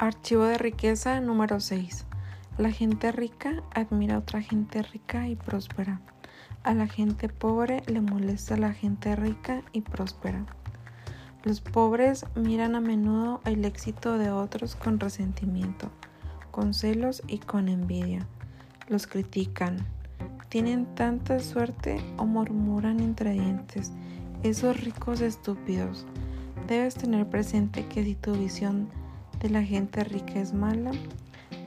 Archivo de riqueza número 6. La gente rica admira a otra gente rica y próspera. A la gente pobre le molesta a la gente rica y próspera. Los pobres miran a menudo el éxito de otros con resentimiento, con celos y con envidia. Los critican. Tienen tanta suerte o murmuran entre dientes. Esos ricos estúpidos. Debes tener presente que si tu visión de la gente rica es mala,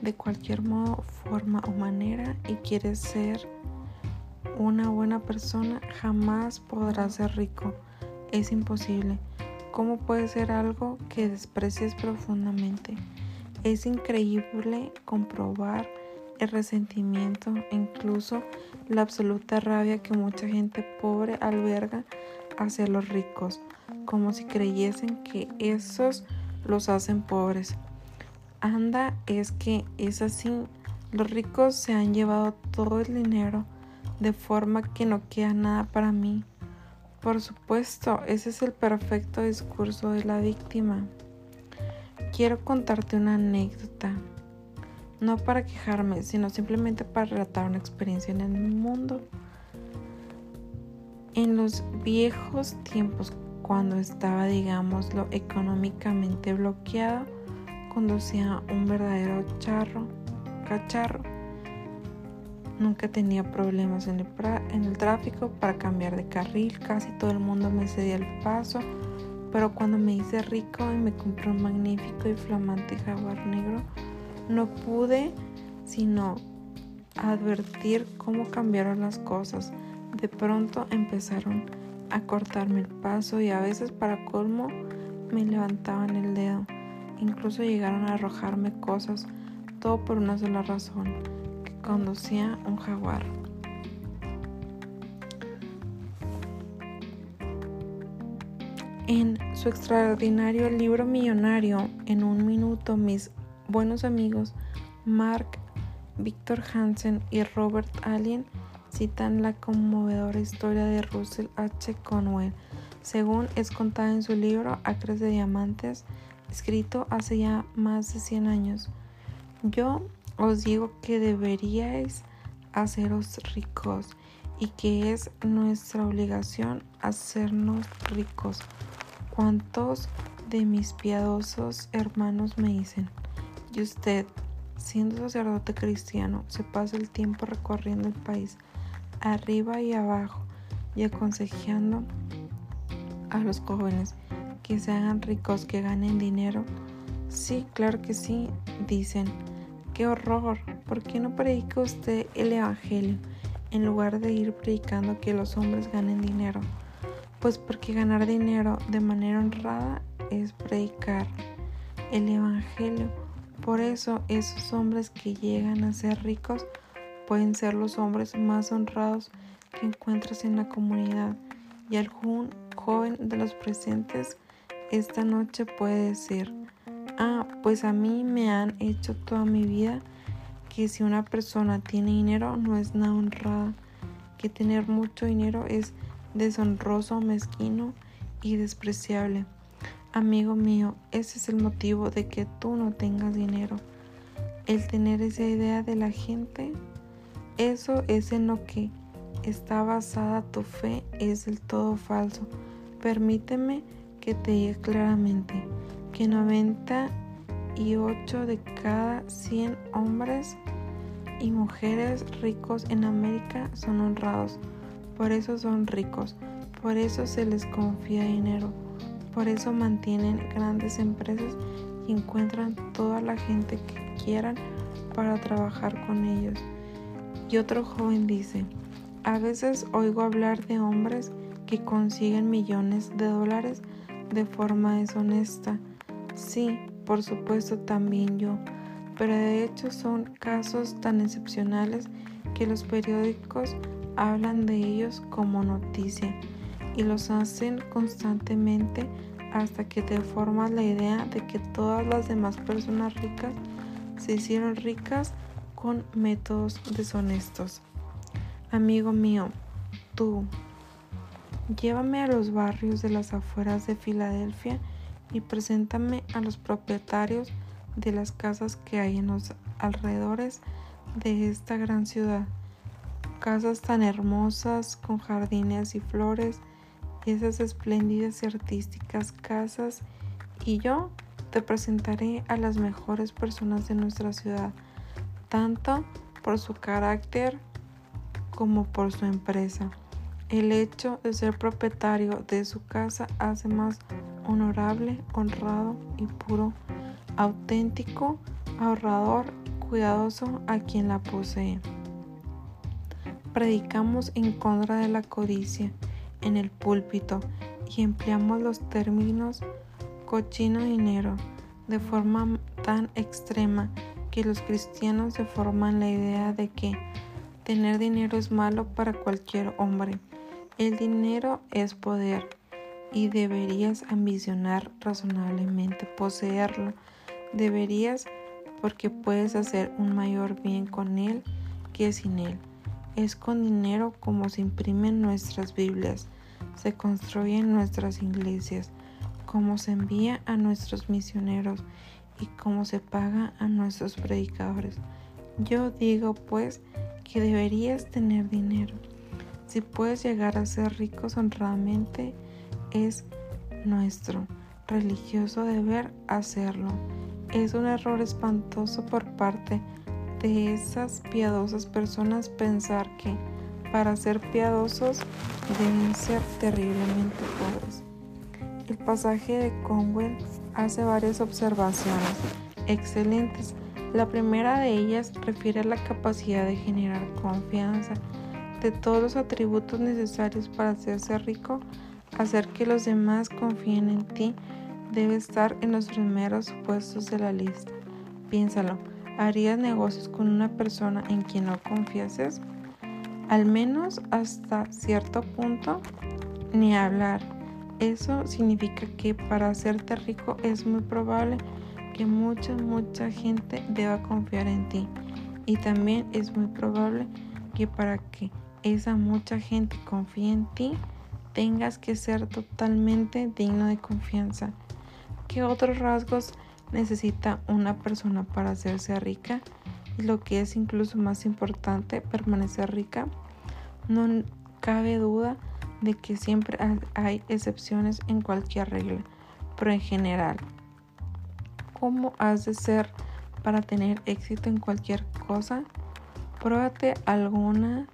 de cualquier modo, forma o manera, y quieres ser una buena persona, jamás podrás ser rico. Es imposible. ¿Cómo puede ser algo que desprecies profundamente? Es increíble comprobar el resentimiento incluso la absoluta rabia que mucha gente pobre alberga hacia los ricos como si creyesen que esos los hacen pobres. Anda, es que es así. Los ricos se han llevado todo el dinero de forma que no queda nada para mí. Por supuesto, ese es el perfecto discurso de la víctima. Quiero contarte una anécdota, no para quejarme, sino simplemente para relatar una experiencia en el mundo. En los viejos tiempos, cuando estaba, digámoslo, económicamente bloqueado, conducía un verdadero charro, cacharro. Nunca tenía problemas en el, en el tráfico para cambiar de carril, casi todo el mundo me cedía el paso, pero cuando me hice rico y me compré un magnífico y flamante jaguar negro, no pude sino advertir cómo cambiaron las cosas. De pronto empezaron a cortarme el paso y a veces para colmo me levantaban el dedo. Incluso llegaron a arrojarme cosas, todo por una sola razón, que conducía un jaguar. En su extraordinario libro millonario, en un minuto, mis buenos amigos Mark, Victor Hansen y Robert Allen citan la conmovedora historia de Russell H. Conwell, según es contada en su libro Acres de Diamantes, escrito hace ya más de 100 años. Yo os digo que deberíais haceros ricos y que es nuestra obligación hacernos ricos. ¿Cuántos de mis piadosos hermanos me dicen? Y usted, siendo sacerdote cristiano, se pasa el tiempo recorriendo el país arriba y abajo y aconsejando a los jóvenes que se hagan ricos, que ganen dinero. Sí, claro que sí, dicen. ¡Qué horror! ¿Por qué no predica usted el Evangelio en lugar de ir predicando que los hombres ganen dinero? Pues porque ganar dinero de manera honrada es predicar el Evangelio. Por eso esos hombres que llegan a ser ricos pueden ser los hombres más honrados que encuentras en la comunidad y algún joven de los presentes esta noche puede decir, ah, pues a mí me han hecho toda mi vida que si una persona tiene dinero no es nada honrada, que tener mucho dinero es deshonroso, mezquino y despreciable. Amigo mío, ese es el motivo de que tú no tengas dinero. El tener esa idea de la gente eso es en lo que está basada tu fe, es del todo falso. Permíteme que te diga claramente que 98 de cada 100 hombres y mujeres ricos en América son honrados. Por eso son ricos, por eso se les confía dinero, por eso mantienen grandes empresas y encuentran toda la gente que quieran para trabajar con ellos. Y otro joven dice, a veces oigo hablar de hombres que consiguen millones de dólares de forma deshonesta. Sí, por supuesto también yo, pero de hecho son casos tan excepcionales que los periódicos hablan de ellos como noticia y los hacen constantemente hasta que te formas la idea de que todas las demás personas ricas se hicieron ricas con métodos deshonestos. Amigo mío, tú, llévame a los barrios de las afueras de Filadelfia y preséntame a los propietarios de las casas que hay en los alrededores de esta gran ciudad. Casas tan hermosas con jardines y flores, esas espléndidas y artísticas casas y yo te presentaré a las mejores personas de nuestra ciudad, tanto por su carácter como por su empresa. El hecho de ser propietario de su casa hace más honorable, honrado y puro, auténtico, ahorrador, cuidadoso a quien la posee. Predicamos en contra de la codicia en el púlpito y empleamos los términos cochino dinero de forma tan extrema que los cristianos se forman la idea de que tener dinero es malo para cualquier hombre. El dinero es poder y deberías ambicionar razonablemente poseerlo. Deberías porque puedes hacer un mayor bien con él que sin él. Es con dinero como se imprimen nuestras Biblias, se construyen nuestras iglesias, como se envía a nuestros misioneros y cómo se paga a nuestros predicadores. Yo digo pues que deberías tener dinero. Si puedes llegar a ser ricos honradamente, es nuestro religioso deber hacerlo. Es un error espantoso por parte de esas piadosas personas pensar que para ser piadosos deben ser terriblemente pobres. El pasaje de Conwell hace varias observaciones excelentes. La primera de ellas refiere a la capacidad de generar confianza. De todos los atributos necesarios para hacerse rico, hacer que los demás confíen en ti debe estar en los primeros puestos de la lista. Piénsalo. ¿Harías negocios con una persona en quien no confiases? Al menos hasta cierto punto, ni hablar. Eso significa que para hacerte rico es muy probable que mucha, mucha gente deba confiar en ti. Y también es muy probable que para que esa mucha gente confíe en ti, tengas que ser totalmente digno de confianza. ¿Qué otros rasgos necesita una persona para hacerse rica y lo que es incluso más importante, permanecer rica. No cabe duda de que siempre hay excepciones en cualquier regla, pero en general, ¿cómo has de ser para tener éxito en cualquier cosa? Pruébate alguna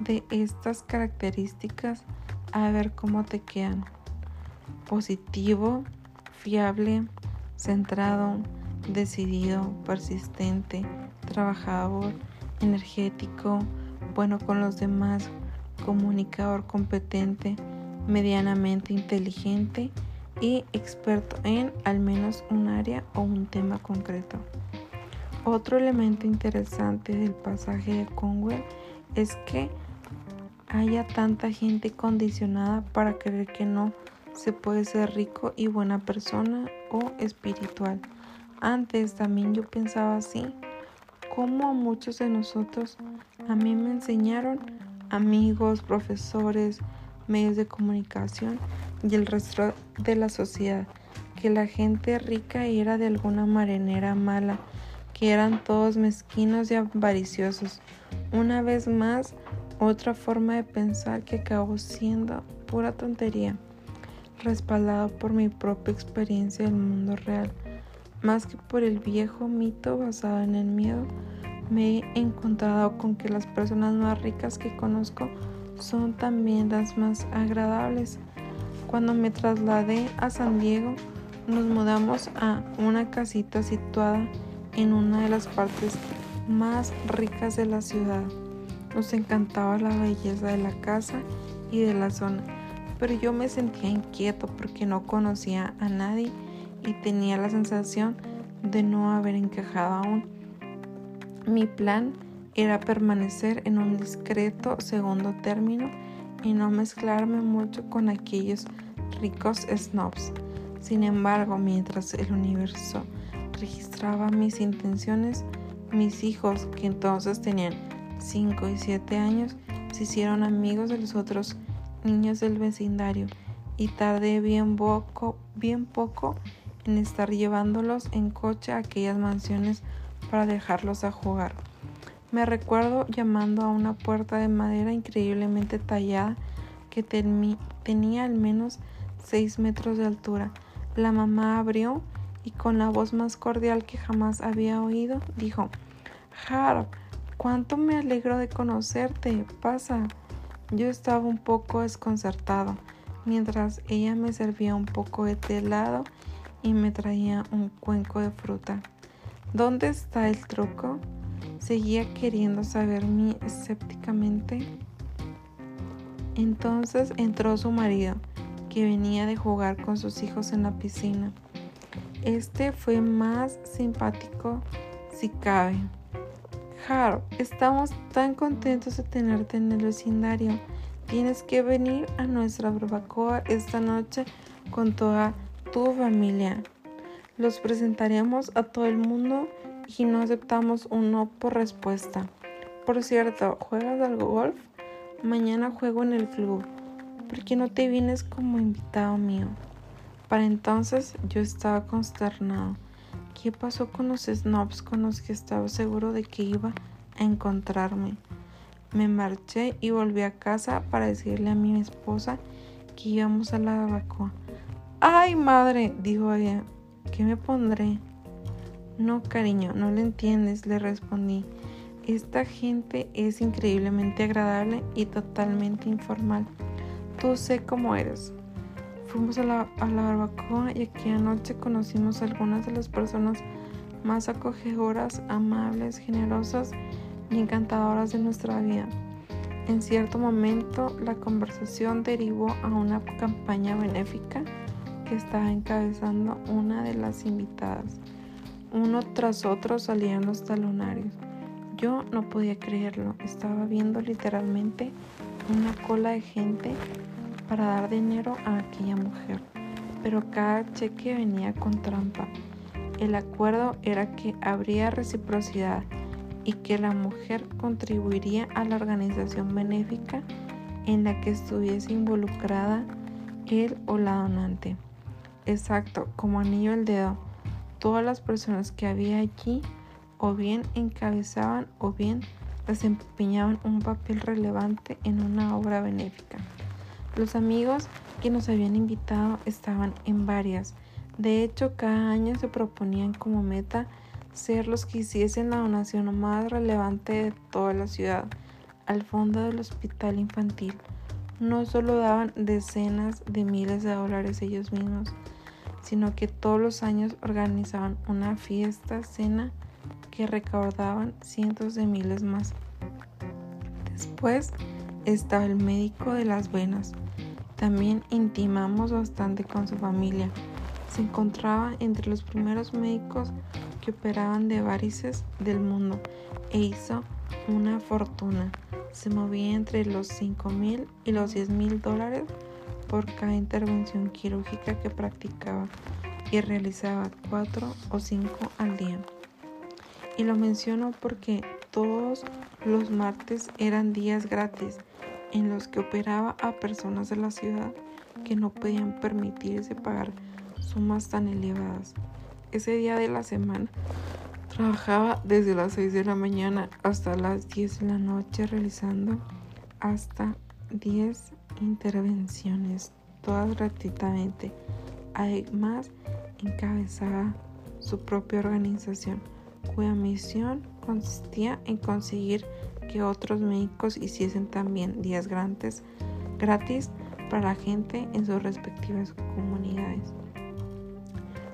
de estas características a ver cómo te quedan. Positivo, fiable, centrado, decidido, persistente, trabajador, energético, bueno con los demás, comunicador competente, medianamente inteligente y experto en al menos un área o un tema concreto. Otro elemento interesante del pasaje de Conwell es que haya tanta gente condicionada para creer que no se puede ser rico y buena persona o espiritual. Antes también yo pensaba así, como a muchos de nosotros a mí me enseñaron amigos, profesores, medios de comunicación y el resto de la sociedad que la gente rica era de alguna marinera mala, que eran todos mezquinos y avariciosos. Una vez más, otra forma de pensar que acabó siendo pura tontería respaldado por mi propia experiencia del mundo real, más que por el viejo mito basado en el miedo, me he encontrado con que las personas más ricas que conozco son también las más agradables. Cuando me trasladé a San Diego, nos mudamos a una casita situada en una de las partes más ricas de la ciudad. Nos encantaba la belleza de la casa y de la zona pero yo me sentía inquieto porque no conocía a nadie y tenía la sensación de no haber encajado aún. Mi plan era permanecer en un discreto segundo término y no mezclarme mucho con aquellos ricos snobs. Sin embargo, mientras el universo registraba mis intenciones, mis hijos, que entonces tenían 5 y 7 años, se hicieron amigos de los otros niños del vecindario y tardé bien poco, bien poco en estar llevándolos en coche a aquellas mansiones para dejarlos a jugar. Me recuerdo llamando a una puerta de madera increíblemente tallada que tenía al menos seis metros de altura. La mamá abrió y con la voz más cordial que jamás había oído dijo Harp, cuánto me alegro de conocerte. Pasa. Yo estaba un poco desconcertado mientras ella me servía un poco de helado y me traía un cuenco de fruta. ¿Dónde está el truco? Seguía queriendo saber mi escépticamente. Entonces entró su marido, que venía de jugar con sus hijos en la piscina. Este fue más simpático si cabe. Harp, estamos tan contentos de tenerte en el vecindario. Tienes que venir a nuestra barbacoa esta noche con toda tu familia. Los presentaremos a todo el mundo y no aceptamos un no por respuesta. Por cierto, ¿juegas al golf? Mañana juego en el club. ¿Por qué no te vienes como invitado mío? Para entonces yo estaba consternado. ¿Qué pasó con los snobs con los que estaba seguro de que iba a encontrarme? Me marché y volví a casa para decirle a mi esposa que íbamos a la barbacoa. ¡Ay, madre! dijo ella. ¿Qué me pondré? No, cariño, no lo entiendes, le respondí. Esta gente es increíblemente agradable y totalmente informal. Tú sé cómo eres. Fuimos a la, a la barbacoa y aquella noche conocimos a algunas de las personas más acogedoras, amables, generosas y encantadoras de nuestra vida. En cierto momento la conversación derivó a una campaña benéfica que estaba encabezando una de las invitadas. Uno tras otro salían los talonarios. Yo no podía creerlo, estaba viendo literalmente una cola de gente para dar dinero a aquella mujer, pero cada cheque venía con trampa. El acuerdo era que habría reciprocidad y que la mujer contribuiría a la organización benéfica en la que estuviese involucrada él o la donante. Exacto, como anillo al dedo. Todas las personas que había allí o bien encabezaban o bien desempeñaban un papel relevante en una obra benéfica. Los amigos que nos habían invitado estaban en varias. De hecho, cada año se proponían como meta ser los que hiciesen la donación más relevante de toda la ciudad al fondo del hospital infantil. No solo daban decenas de miles de dólares ellos mismos, sino que todos los años organizaban una fiesta, cena que recaudaban cientos de miles más. Después estaba el médico de las venas. También intimamos bastante con su familia. Se encontraba entre los primeros médicos que operaban de varices del mundo e hizo una fortuna. Se movía entre los 5 mil y los 10 mil dólares por cada intervención quirúrgica que practicaba y realizaba cuatro o cinco al día. Y lo menciono porque todos los martes eran días gratis en los que operaba a personas de la ciudad que no podían permitirse pagar sumas tan elevadas. Ese día de la semana trabajaba desde las 6 de la mañana hasta las 10 de la noche realizando hasta 10 intervenciones, todas gratuitamente. Además, encabezaba su propia organización, cuya misión consistía en conseguir que otros médicos hiciesen también días gratis, gratis para la gente en sus respectivas comunidades.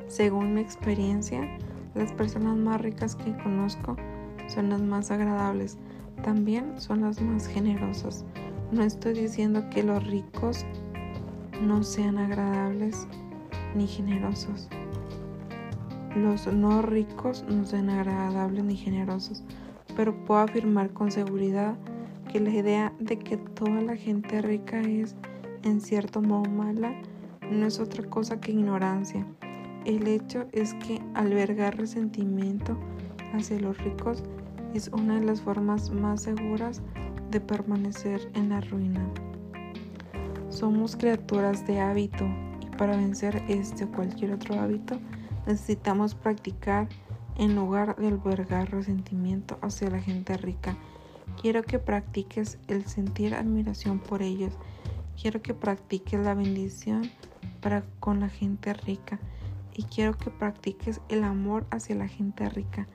Según mi experiencia, las personas más ricas que conozco son las más agradables, también son las más generosas. No estoy diciendo que los ricos no sean agradables ni generosos. Los no ricos no sean agradables ni generosos, pero puedo afirmar con seguridad que la idea de que toda la gente rica es en cierto modo mala no es otra cosa que ignorancia. El hecho es que albergar resentimiento hacia los ricos es una de las formas más seguras de permanecer en la ruina. Somos criaturas de hábito y para vencer este o cualquier otro hábito necesitamos practicar en lugar de albergar resentimiento hacia la gente rica. Quiero que practiques el sentir admiración por ellos. Quiero que practiques la bendición para con la gente rica. Y quiero que practiques el amor hacia la gente rica.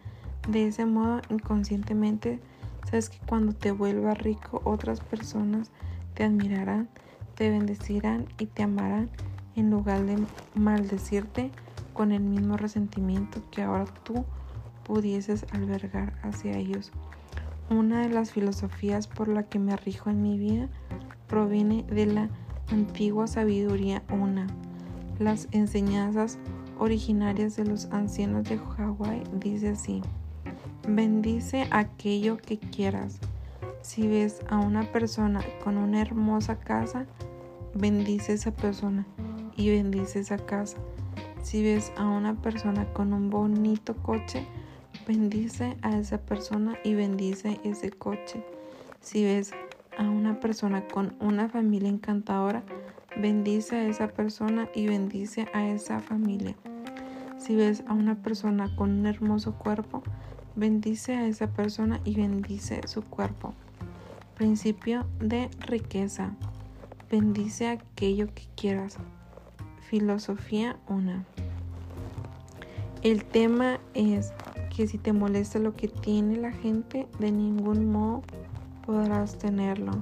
De ese modo, inconscientemente, sabes que cuando te vuelvas rico, otras personas te admirarán, te bendecirán y te amarán en lugar de maldecirte con el mismo resentimiento que ahora tú pudieses albergar hacia ellos. Una de las filosofías por la que me rijo en mi vida proviene de la antigua sabiduría una. Las enseñanzas originarias de los ancianos de Hawái dice así: Bendice aquello que quieras. Si ves a una persona con una hermosa casa, bendice esa persona y bendice esa casa. Si ves a una persona con un bonito coche, bendice a esa persona y bendice ese coche. Si ves a una persona con una familia encantadora, bendice a esa persona y bendice a esa familia. Si ves a una persona con un hermoso cuerpo, bendice a esa persona y bendice su cuerpo. Principio de riqueza. Bendice aquello que quieras. Filosofía 1. El tema es que si te molesta lo que tiene la gente, de ningún modo podrás tenerlo.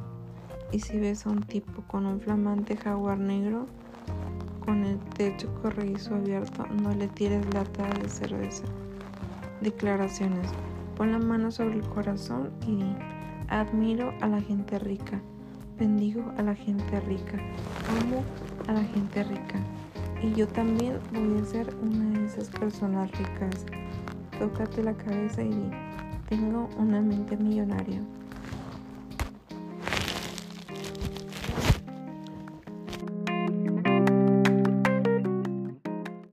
Y si ves a un tipo con un flamante jaguar negro, con el techo corredizo abierto, no le tires lata de cerveza. Declaraciones. Pon la mano sobre el corazón y di, admiro a la gente rica, bendigo a la gente rica, amo a la gente rica. Y yo también voy a ser una de esas personas ricas. Tócate la cabeza y di, tengo una mente millonaria.